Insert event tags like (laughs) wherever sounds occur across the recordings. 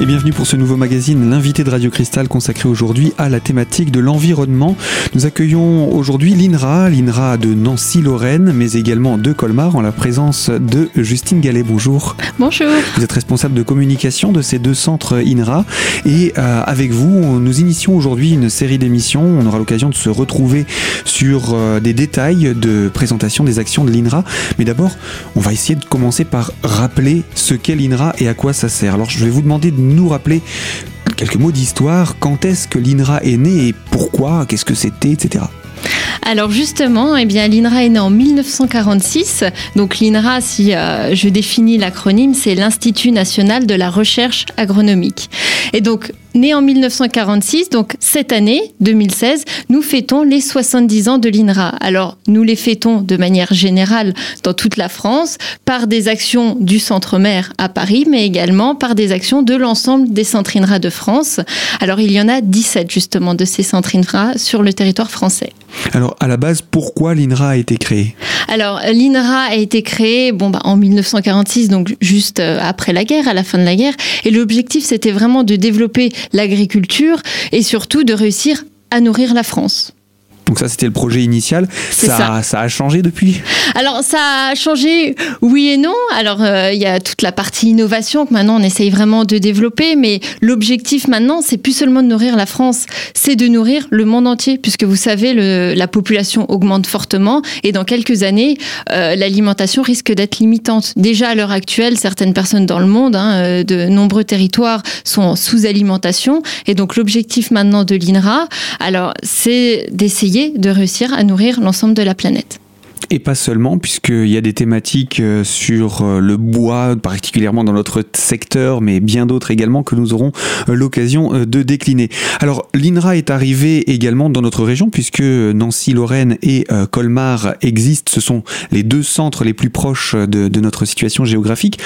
Et bienvenue pour ce nouveau magazine, l'invité de Radio Cristal consacré aujourd'hui à la thématique de l'environnement. Nous accueillons aujourd'hui l'INRA, l'INRA de Nancy-Lorraine, mais également de Colmar, en la présence de Justine Gallet. Bonjour. Bonjour. Vous êtes responsable de communication de ces deux centres INRA. Et euh, avec vous, nous initions aujourd'hui une série d'émissions. On aura l'occasion de se retrouver sur euh, des détails de présentation des actions de l'INRA. Mais d'abord, on va essayer de commencer par rappeler ce qu'est l'INRA et à quoi ça sert. Alors je vais vous demander de nous rappeler quelques mots d'histoire. Quand est-ce que l'INRA est né et pourquoi? Qu'est-ce que c'était, etc. Alors justement, eh bien l'INRA est né en 1946. Donc l'INRA, si euh, je définis l'acronyme, c'est l'Institut national de la recherche agronomique. Et donc né en 1946, donc cette année, 2016, nous fêtons les 70 ans de l'INRA. Alors, nous les fêtons de manière générale dans toute la France par des actions du Centre Mère à Paris, mais également par des actions de l'ensemble des centres INRA de France. Alors, il y en a 17 justement de ces centres INRA sur le territoire français. À la base, pourquoi l'INRA a été créé? Alors, l'INRA a été créé bon, bah, en 1946, donc juste euh, après la guerre, à la fin de la guerre. Et l'objectif, c'était vraiment de développer l'agriculture et surtout de réussir à nourrir la France. Donc ça, c'était le projet initial. Ça, ça. a changé depuis? Alors, ça a changé, oui et non. Alors, euh, il y a toute la partie innovation que maintenant on essaye vraiment de développer, mais l'objectif maintenant, c'est plus seulement de nourrir la France, c'est de nourrir le monde entier, puisque vous savez, le, la population augmente fortement et dans quelques années, euh, l'alimentation risque d'être limitante. Déjà à l'heure actuelle, certaines personnes dans le monde, hein, euh, de nombreux territoires sont en sous-alimentation, et donc l'objectif maintenant de l'INRA, alors, c'est d'essayer de réussir à nourrir l'ensemble de la planète. Et pas seulement, puisqu'il y a des thématiques euh, sur euh, le bois, particulièrement dans notre secteur, mais bien d'autres également que nous aurons euh, l'occasion de décliner. Alors, l'INRA est arrivé également dans notre région, puisque Nancy-Lorraine et Colmar existent. Ce sont les deux centres les plus proches de notre situation géographique.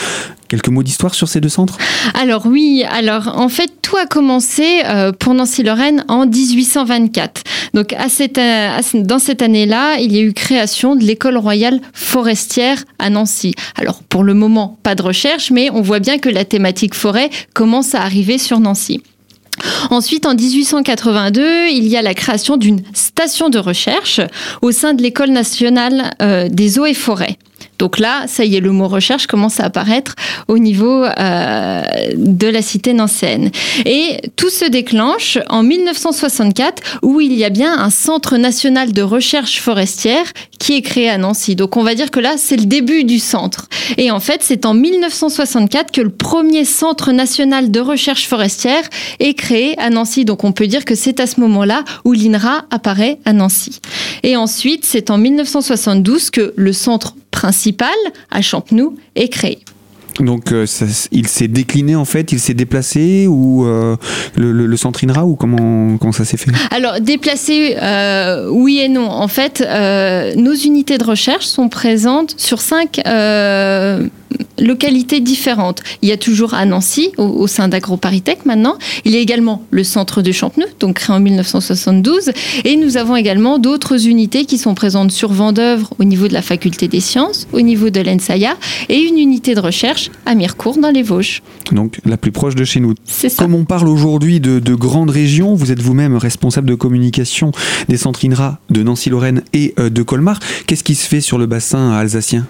Quelques mots d'histoire sur ces deux centres? Alors oui, alors en fait tout a commencé euh, pour Nancy-Lorraine en 1824. Donc euh, dans cette année-là, il y a eu création de l'école royale forestière à Nancy. Alors pour le moment, pas de recherche, mais on voit bien que la thématique forêt commence à arriver sur Nancy. Ensuite, en 1882, il y a la création d'une station de recherche au sein de l'École nationale euh, des eaux et forêts. Donc là, ça y est, le mot recherche commence à apparaître au niveau euh, de la cité nancéenne. Et tout se déclenche en 1964 où il y a bien un centre national de recherche forestière qui est créé à Nancy. Donc on va dire que là, c'est le début du centre. Et en fait, c'est en 1964 que le premier centre national de recherche forestière est créé à Nancy. Donc on peut dire que c'est à ce moment-là où l'INRA apparaît à Nancy. Et ensuite, c'est en 1972 que le centre principal à Champenoux est créé. Donc euh, il s'est décliné en fait, il s'est déplacé ou euh, le, centre INRA ou comment, comment ça s'est fait? Alors déplacé, euh, oui et non. En fait, nos unités de recherche sont présentes sur cinq localités différentes. Il y a toujours à Nancy, au, sein d'AgroParisTech maintenant. Il y a également le centre de Champenoux, donc créé en 1972. Et nous avons également d'autres unités qui sont présentes sur Vendœuvre au niveau de la faculté des sciences, au niveau de l'ENSAIA, et une unité de recherche à Mirecourt dans les Vosges. Donc la plus proche de chez nous. C'est ça. Comme on parle aujourd'hui de, de, grandes régions, vous êtes vous-même responsable de communication des centres INRA de Nancy-Lorraine et euh, de Colmar. Qu'est-ce qui se fait sur le bassin alsacien?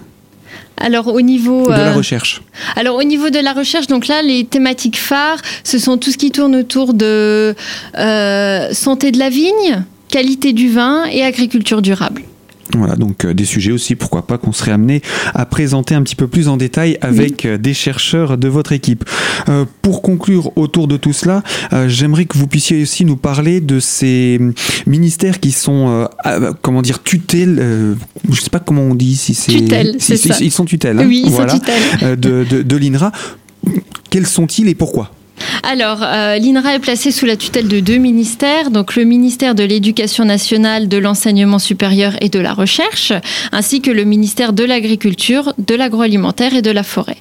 Alors au niveau de la euh, recherche. Alors au niveau de la recherche, donc là les thématiques phares, ce sont tout ce qui tourne autour de euh, santé de la vigne, qualité du vin et agriculture durable. Voilà, donc euh, des sujets aussi, pourquoi pas, qu'on serait amené à présenter un petit peu plus en détail avec euh, des chercheurs de votre équipe. Euh, pour conclure autour de tout cela, j'aimerais que vous puissiez aussi nous parler de ces ministères qui sont, comment dire, tutelles, je ne sais pas comment on dit, si c'est... Tutelle, c'est ça. Ils sont tutelles. Hein, oui, ils sont tutelles. de, de, de l'INRA. Quels sont-ils et pourquoi? Alors, euh, l'INRA est placée sous la tutelle de deux ministères, donc le ministère de l'Éducation nationale, de l'enseignement supérieur et de la recherche, ainsi que le ministère de l'Agriculture, de l'agroalimentaire et de la forêt.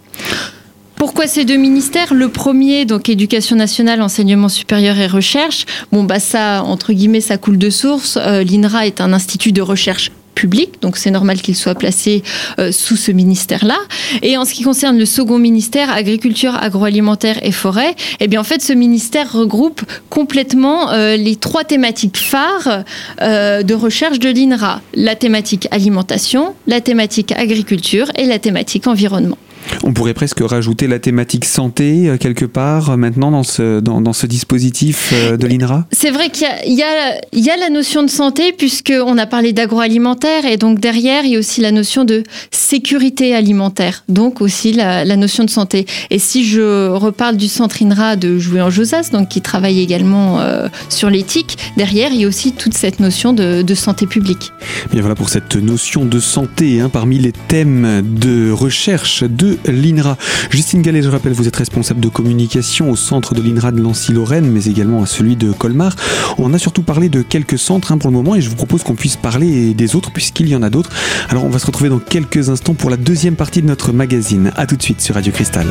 Pourquoi ces deux ministères? Le premier, donc éducation nationale, enseignement supérieur et recherche. Bon, bah ça, entre guillemets, ça coule de source. Euh, L'INRA est un institut de recherche public, donc c'est normal qu'il soit placé euh, sous ce ministère-là. Et en ce qui concerne le second ministère, agriculture, agroalimentaire et forêt, eh bien en fait ce ministère regroupe complètement euh, les trois thématiques phares euh, de recherche de l'INRA la thématique alimentation, la thématique agriculture et la thématique environnement. On pourrait presque rajouter la thématique santé euh, quelque part euh, maintenant dans ce, dans, ce dispositif euh, de l'INRA? C'est vrai qu'il y, a, la notion de santé puisqu'on a parlé d'agroalimentaire et donc derrière il y a aussi la notion de sécurité alimentaire, donc aussi la, notion de santé. Et si je reparle du centre INRA de Joué en Josas, donc qui travaille également sur l'éthique, derrière il y a aussi toute cette notion de, santé publique. Bien voilà pour cette notion de santé hein, parmi les thèmes de recherche de l'INRA. Justine Gallet, je rappelle, vous êtes responsable de communication au centre de l'INRA de Nancy-Lorraine, mais également à celui de Colmar. On a surtout parlé de quelques centres hein, pour le moment et je vous propose qu'on puisse parler des autres puisqu'il y en a d'autres. Alors on va se retrouver dans quelques instants pour la deuxième partie de notre magazine. A tout de suite sur Radio Cristal.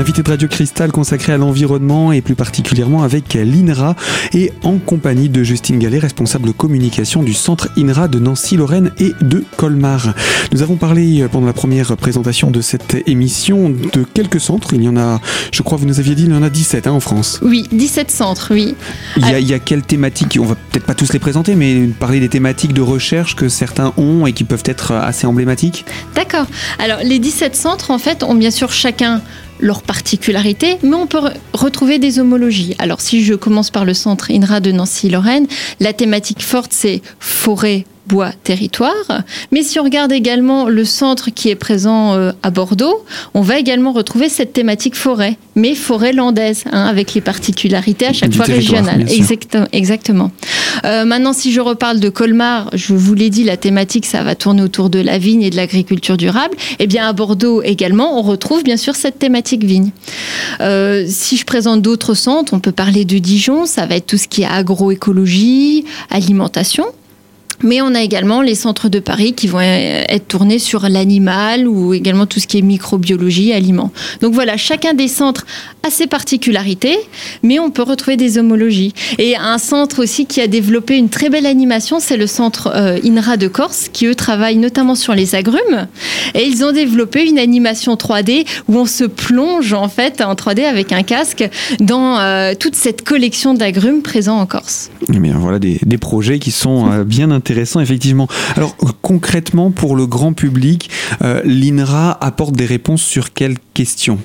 L'invité de Radio Cristal consacré à l'environnement et plus particulièrement avec l'INRA et en compagnie de Justine Gallet, responsable communication du centre INRA de Nancy-Lorraine et de Colmar. Nous avons parlé pendant la première présentation de cette émission de quelques centres. Il y en a, je crois, vous nous aviez dit, il y en a 17 hein, en France. Oui, 17 centres, oui. Il y a, il y a quelles thématiques On va peut-être pas tous les présenter, mais parler des thématiques de recherche que certains ont et qui peuvent être assez emblématiques? D'accord. Alors, les 17 centres, en fait, ont bien sûr chacun leurs particularités, mais on peut retrouver des homologies. Alors si je commence par le centre INRA de Nancy-Lorraine, la thématique forte c'est forêt, bois territoire. Mais si on regarde également le centre qui est présent euh, à Bordeaux, on va également retrouver cette thématique forêt, mais forêt landaise, hein, avec les particularités à chaque fois régionales. exactement. Euh, maintenant, si je reparle de Colmar, je vous l'ai dit, la thématique, ça va tourner autour de la vigne et de l'agriculture durable. Eh bien à Bordeaux également, on retrouve bien sûr cette thématique vigne. Euh, si je présente d'autres centres, on peut parler de Dijon, ça va être tout ce qui est agroécologie, alimentation. Mais on a également les centres de Paris qui vont être tournés sur l'animal ou également tout ce qui est microbiologie, aliments. Donc voilà, chacun des centres a ses particularités, mais on peut retrouver des homologies. Et un centre aussi qui a développé une très belle animation, c'est le centre euh, INRA de Corse, qui eux travaillent notamment sur les agrumes. Et ils ont développé une animation 3D où on se plonge en fait en 3D avec un casque dans euh, toute cette collection d'agrumes présents en Corse. Eh bien, voilà des, projets qui sont euh, bien intéressants Alors, concrètement, pour le grand public, euh, l'INRA apporte des réponses sur quelles questions?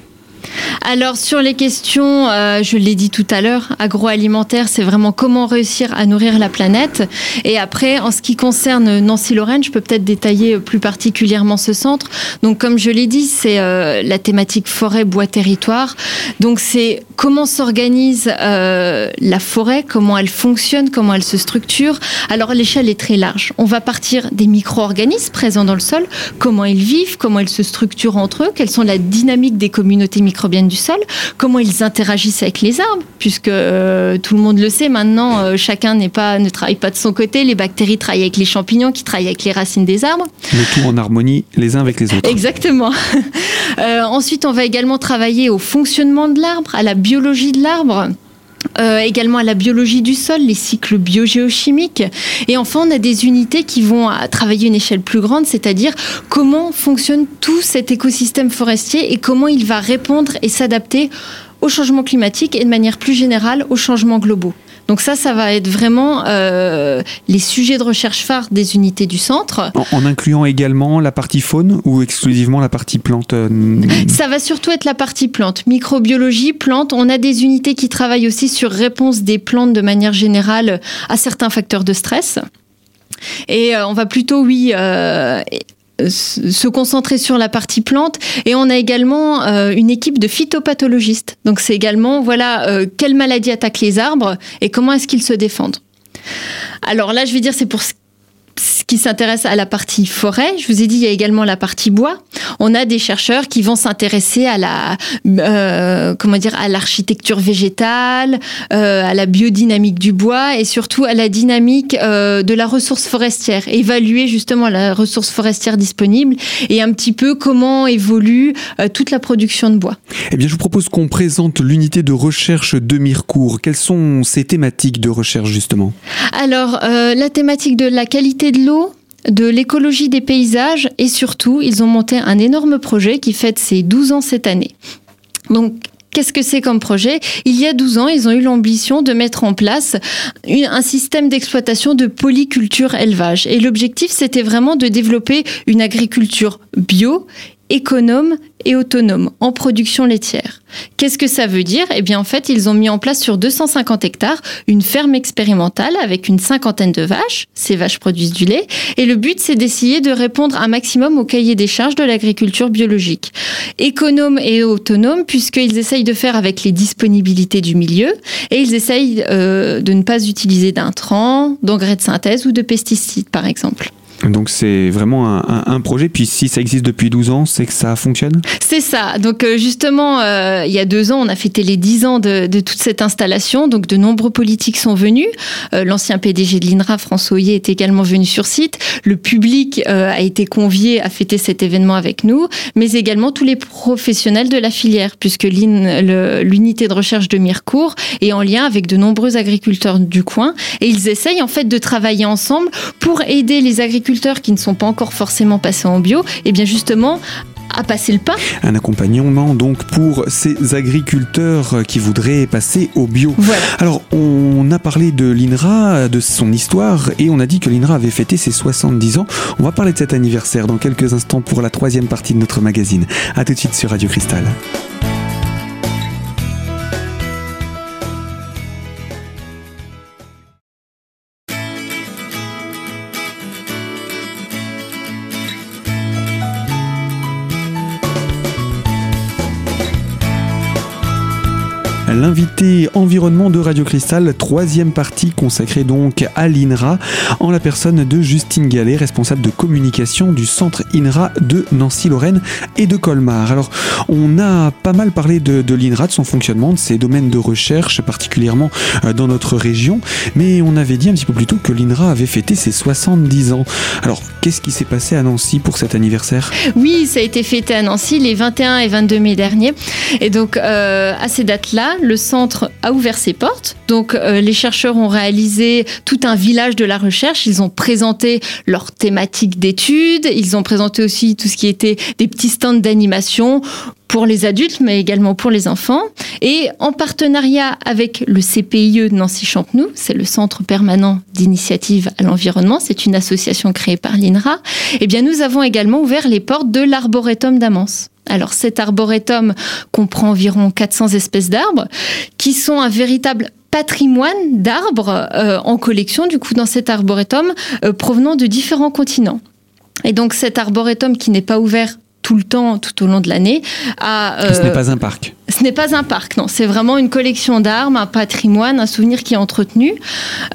Alors sur les questions, euh, je l'ai dit tout à l'heure, agroalimentaire, c'est vraiment comment réussir à nourrir la planète. Et après, en ce qui concerne Nancy-Lorraine, je peux peut-être détailler plus particulièrement ce centre. Donc comme je l'ai dit, c'est euh, la thématique forêt, bois, territoire. Donc c'est comment s'organise euh, la forêt, comment elle fonctionne, comment elle se structure. Alors l'échelle est très large. On va partir des micro-organismes présents dans le sol, comment ils vivent, comment ils se structurent entre eux, quelles sont la dynamique des communautés du sol, comment ils interagissent avec les arbres, puisque euh, tout le monde le sait maintenant, euh, chacun n'est pas, ne travaille pas de son côté. Les bactéries travaillent avec les champignons, qui travaillent avec les racines des arbres. Le tout en harmonie les uns avec les autres. Exactement. (laughs) Euh, ensuite, on va également travailler au fonctionnement de l'arbre, à la biologie de l'arbre. Également à la biologie du sol, les cycles biogéochimiques. Et enfin, on a des unités qui vont travailler une échelle plus grande, c'est-à-dire comment fonctionne tout cet écosystème forestier et comment il va répondre et s'adapter au changement climatique et de manière plus générale aux changements globaux. Donc ça, ça va être vraiment euh, les sujets de recherche phares des unités du centre. En, incluant également la partie faune ou exclusivement la partie plante euh, Ça va surtout être la partie plante. Microbiologie, plante. On a des unités qui travaillent aussi sur réponse des plantes de manière générale à certains facteurs de stress. Et euh, on va plutôt, oui, se concentrer sur la partie plante et on a également euh, une équipe de phytopathologistes. Donc c'est également voilà euh, quelles maladies attaquent les arbres et comment est-ce qu'ils se défendent. Alors là je vais dire c'est pour qui s'intéressent à la partie forêt. Je vous ai dit, il y a également la partie bois. On a des chercheurs qui vont s'intéresser à la, euh, comment dire, à l'architecture végétale, euh, à la biodynamique du bois et surtout à la dynamique euh, de la ressource forestière. Évaluer justement la ressource forestière disponible et un petit peu comment évolue toute la production de bois. Eh bien, je vous propose qu'on présente l'unité de recherche de Mirecourt. Quelles sont ces thématiques de recherche justement? Alors, la thématique de la qualité de l'eau, de l'écologie des paysages et surtout, ils ont monté un énorme projet qui fête ses 12 ans cette année. Donc, Qu'est-ce que c'est comme projet? Il y a 12 ans, ils ont eu l'ambition de mettre en place un système d'exploitation de polyculture élevage. Et l'objectif, c'était vraiment de développer une agriculture bio, économe et autonome en production laitière. Qu'est-ce que ça veut dire? Eh bien, en fait, ils ont mis en place sur 250 hectares une ferme expérimentale avec une cinquantaine de vaches. Ces vaches produisent du lait. Et le but, c'est d'essayer de répondre un maximum au cahier des charges de l'agriculture biologique. Économe et autonome, puisqu'ils essayent de faire avec les disponibilités du milieu et ils essayent euh, de ne pas utiliser d'intrants, d'engrais de synthèse ou de pesticides, par exemple. Donc c'est vraiment un, projet. Puis si ça existe depuis 12 ans, c'est que ça fonctionne? C'est ça. Donc euh, justement, euh, il y a deux ans, on a fêté les dix ans de, toute cette installation. Donc de nombreux politiques sont venus. Euh, L'ancien PDG de l'INRA, François Hoyer, est également venu sur site. Le public a été convié à fêter cet événement avec nous, mais également tous les professionnels de la filière, puisque l'unité de recherche de Mirecourt est en lien avec de nombreux agriculteurs du coin. Et ils essayent en fait de travailler ensemble pour aider les agriculteurs qui ne sont pas encore forcément passés en bio, et bien justement à passer le pas. Un accompagnement donc pour ces agriculteurs qui voudraient passer au bio. Voilà. Alors, on a parlé de l'INRA, de son histoire, et on a dit que l'INRA avait fêté ses 70 ans. On va parler de cet anniversaire dans quelques instants pour la troisième partie de notre magazine. A tout de suite sur Radio Cristal. L'invité environnement de Radio Cristal, troisième partie consacrée donc à l'INRA, en la personne de Justine Gallet, responsable de communication du centre INRA de Nancy-Lorraine et de Colmar. Alors, on a pas mal parlé de, l'INRA, de son fonctionnement, de ses domaines de recherche, particulièrement euh, dans notre région, mais on avait dit un petit peu plus tôt que l'INRA avait fêté ses 70 ans. Alors, qu'est-ce qui s'est passé à Nancy pour cet anniversaire? Oui, ça a été fêté à Nancy les 21 et 22 mai dernier. Et donc, euh, à ces dates-là, le centre a ouvert ses portes. Donc, euh, les chercheurs ont réalisé tout un village de la recherche. Ils ont présenté leur thématique d'études. Ils ont présenté aussi tout ce qui était des petits stands d'animation pour les adultes, mais également pour les enfants. Et en partenariat avec le CPIE de Nancy-Champenoux, c'est le Centre permanent d'initiative à l'environnement, c'est une association créée par l'INRA, eh bien, nous avons également ouvert les portes de l'arboretum d'Amance. Alors cet arboretum comprend environ 400 espèces d'arbres qui sont un véritable patrimoine d'arbres euh, en collection du coup dans cet arboretum euh, provenant de différents continents. Et donc cet arboretum qui n'est pas ouvert tout le temps, tout au long de l'année, a... Ce n'est pas un parc. Ce n'est pas un parc, non. C'est vraiment une collection d'armes, un patrimoine, un souvenir qui est entretenu.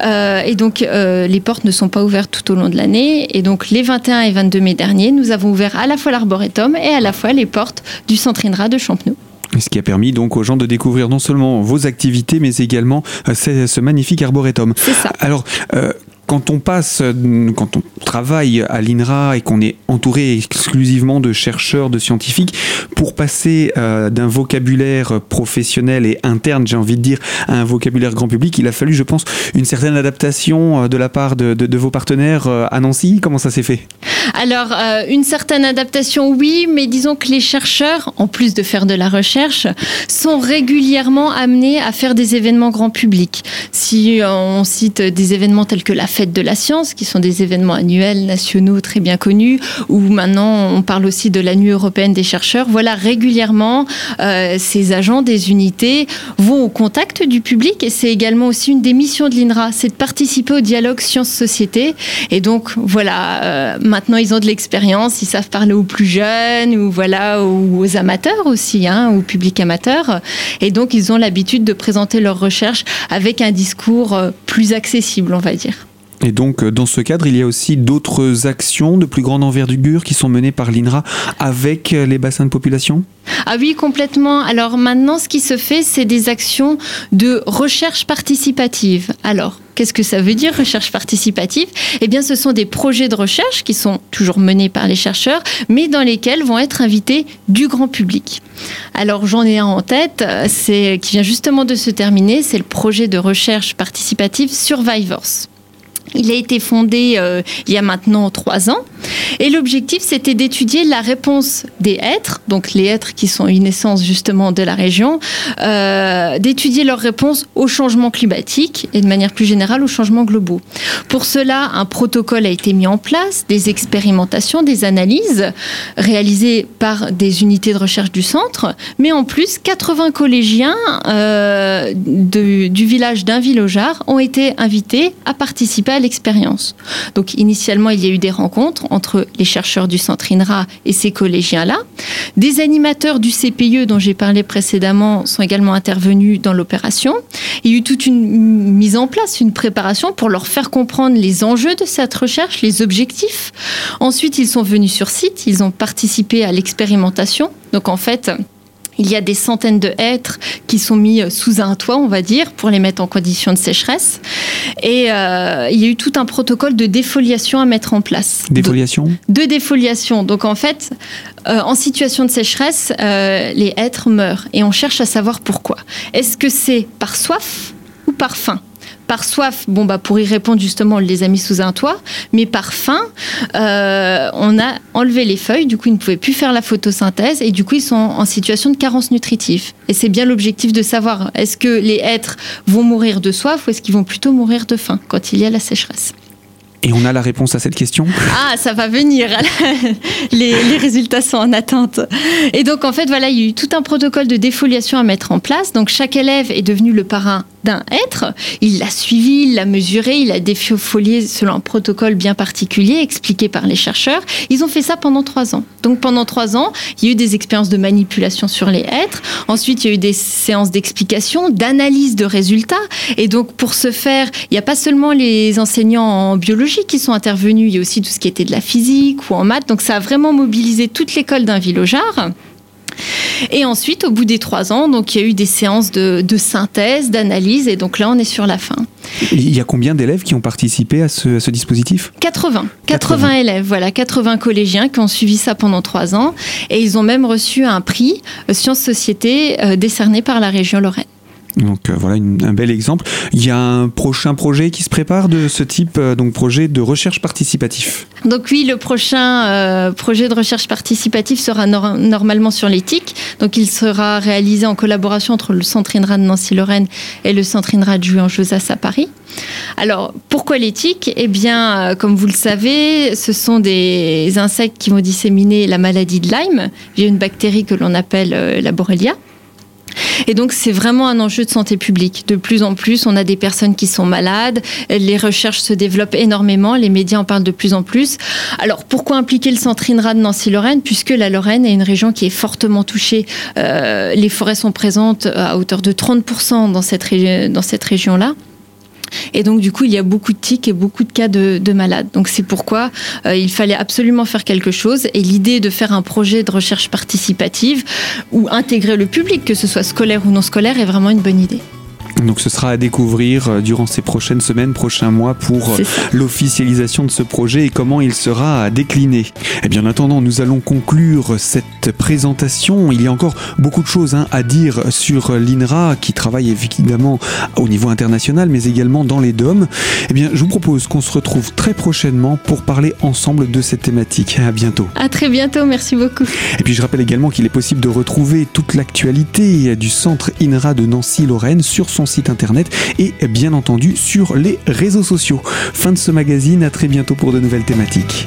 Euh, et donc, euh, les portes ne sont pas ouvertes tout au long de l'année. Et donc, les 21 et 22 mai dernier, nous avons ouvert à la fois l'arboretum et à la fois les portes du centre INRA de Champenoux. Ce qui a permis donc aux gens de découvrir non seulement vos activités, mais également euh, ce, ce magnifique arboretum. C'est ça. Alors, euh, quand on passe, euh, quand on travaille à l'INRA et qu'on est entouré exclusivement de chercheurs, de scientifiques, pour passer euh, d'un vocabulaire professionnel et interne, j'ai envie de dire, à un vocabulaire grand public, il a fallu, je pense, une certaine adaptation euh, de la part de, vos partenaires à Nancy. Comment ça s'est fait? Alors, une certaine adaptation, oui, mais disons que les chercheurs, en plus de faire de la recherche, sont régulièrement amenés à faire des événements grand public. Si on cite des événements tels que la Fête de la Science, qui sont des événements annuels, nationaux, très bien connus, ou maintenant on parle aussi de la Nuit européenne des chercheurs, voilà, régulièrement, euh, ces agents des unités vont au contact du public, et c'est également aussi une des missions de l'INRA, c'est de participer au dialogue science-société. Et donc, voilà, euh, maintenant ils ont de l'expérience, ils savent parler aux plus jeunes, ou voilà, ou aux amateurs aussi, hein, au public amateur. Et donc, ils ont l'habitude de présenter leurs recherches avec un discours euh, plus accessible, on va dire. Et donc, dans ce cadre, il y a aussi d'autres actions de plus grande envergure qui sont menées par l'INRA avec les bassins de population? Ah oui, complètement. Alors maintenant, ce qui se fait, c'est des actions de recherche participative. Alors, Qu'est-ce que ça veut dire, recherche participative? Eh bien, ce sont des projets de recherche qui sont toujours menés par les chercheurs, mais dans lesquels vont être invités du grand public. Alors, j'en ai un en tête, c'est qui vient justement de se terminer, c'est le projet de recherche participative Survivors. Il a été fondé euh, il y a maintenant trois ans. Et l'objectif, c'était d'étudier la réponse des êtres, donc les êtres qui sont une essence justement de la région, euh, d'étudier leur réponse au changement climatique et de manière plus générale aux changements globaux. Pour cela, un protocole a été mis en place, des expérimentations, des analyses réalisées par des unités de recherche du centre, mais en plus, 80 collégiens euh, du village village ont été invités à participer à l'expérience. Donc initialement, il y a eu des rencontres entre les chercheurs du centre INRA et ces collégiens-là. Des animateurs du CPE dont j'ai parlé précédemment sont également intervenus dans l'opération. Il y a eu toute une mise en place, une préparation pour leur faire comprendre les enjeux de cette recherche, les objectifs. Ensuite, ils sont venus sur site, ils ont participé à l'expérimentation. Donc en fait, il y a des centaines de hêtres qui sont mis sous un toit, on va dire, pour les mettre en condition de sécheresse. Et euh, il y a eu tout un protocole de défoliation à mettre en place. Défoliation? De, défoliation. Donc en fait, euh, en situation de sécheresse, euh, les hêtres meurent. Et on cherche à savoir pourquoi. Est-ce que c'est par soif ou par faim? Par soif, bon bah pour y répondre justement, on les a mis sous un toit, mais par faim, euh, on a enlevé les feuilles, du coup ils ne pouvaient plus faire la photosynthèse et du coup ils sont en situation de carence nutritive. Et c'est bien l'objectif de savoir est-ce que les êtres vont mourir de soif ou est-ce qu'ils vont plutôt mourir de faim quand il y a la sécheresse? Et on a la réponse à cette question? Ah, ça va venir. (laughs) les, les, résultats sont en attente. Et donc, en fait, voilà, il y a eu tout un protocole de défoliation à mettre en place. Donc, chaque élève est devenu le parrain d'un être. Il l'a suivi, il l'a mesuré, il a défolié selon un protocole bien particulier expliqué par les chercheurs. Ils ont fait ça pendant trois ans. Donc pendant trois ans, il y a eu des expériences de manipulation sur les êtres. Ensuite, il y a eu des séances d'explication, d'analyse de résultats. Et donc pour ce faire, il n'y a pas seulement les enseignants en biologie qui sont intervenus, il y a aussi tout ce qui était de la physique ou en maths. Donc ça a vraiment mobilisé toute l'école d'un villogard. Et ensuite, au bout des trois ans, donc il y a eu des séances de, synthèse, d'analyse, et donc là, on est sur la fin. Il y a combien d'élèves qui ont participé à ce, dispositif? 80. 80. élèves, voilà, 80 collégiens qui ont suivi ça pendant trois ans, et ils ont même reçu un prix euh, Sciences Société euh, décerné par la région Lorraine. Donc euh, voilà un bel exemple. Il y a un prochain projet qui se prépare de ce type, euh, donc projet de recherche participatif. Donc oui, le prochain euh, projet de recherche participatif sera normalement sur l'éthique. Donc il sera réalisé en collaboration entre le Centre INRA de Nancy-Lorraine et le Centre INRA de Juan-Josas à Paris. Alors pourquoi l'éthique? Eh bien, comme vous le savez, ce sont des insectes qui vont disséminer la maladie de Lyme via une bactérie que l'on appelle la Borrelia. Et donc c'est vraiment un enjeu de santé publique. De plus en plus, on a des personnes qui sont malades, les recherches se développent énormément, les médias en parlent de plus en plus. Alors pourquoi impliquer le centre INRA de Nancy-Lorraine Puisque la Lorraine est une région qui est fortement touchée. Euh, les forêts sont présentes à hauteur de 30% dans cette, dans cette région-là. Et donc, du coup, il y a beaucoup de tics et beaucoup de cas de, malades. Donc, c'est pourquoi euh, il fallait absolument faire quelque chose. Et l'idée de faire un projet de recherche participative ou intégrer le public, que ce soit scolaire ou non scolaire, est vraiment une bonne idée. Donc ce sera à découvrir euh, durant ces prochaines semaines, prochains mois pour euh, l'officialisation de ce projet et comment il sera décliné. Et eh bien en attendant, nous allons conclure cette présentation. Il y a encore beaucoup de choses hein, à dire sur l'INRA qui travaille évidemment au niveau international mais également dans les DOM. Eh bien je vous propose qu'on se retrouve très prochainement pour parler ensemble de cette thématique. À bientôt. À très bientôt, merci beaucoup. Et puis je rappelle également qu'il est possible de retrouver toute l'actualité du centre INRA de Nancy-Lorraine sur son site internet et bien entendu sur les réseaux sociaux. Fin de ce magazine, à très bientôt pour de nouvelles thématiques.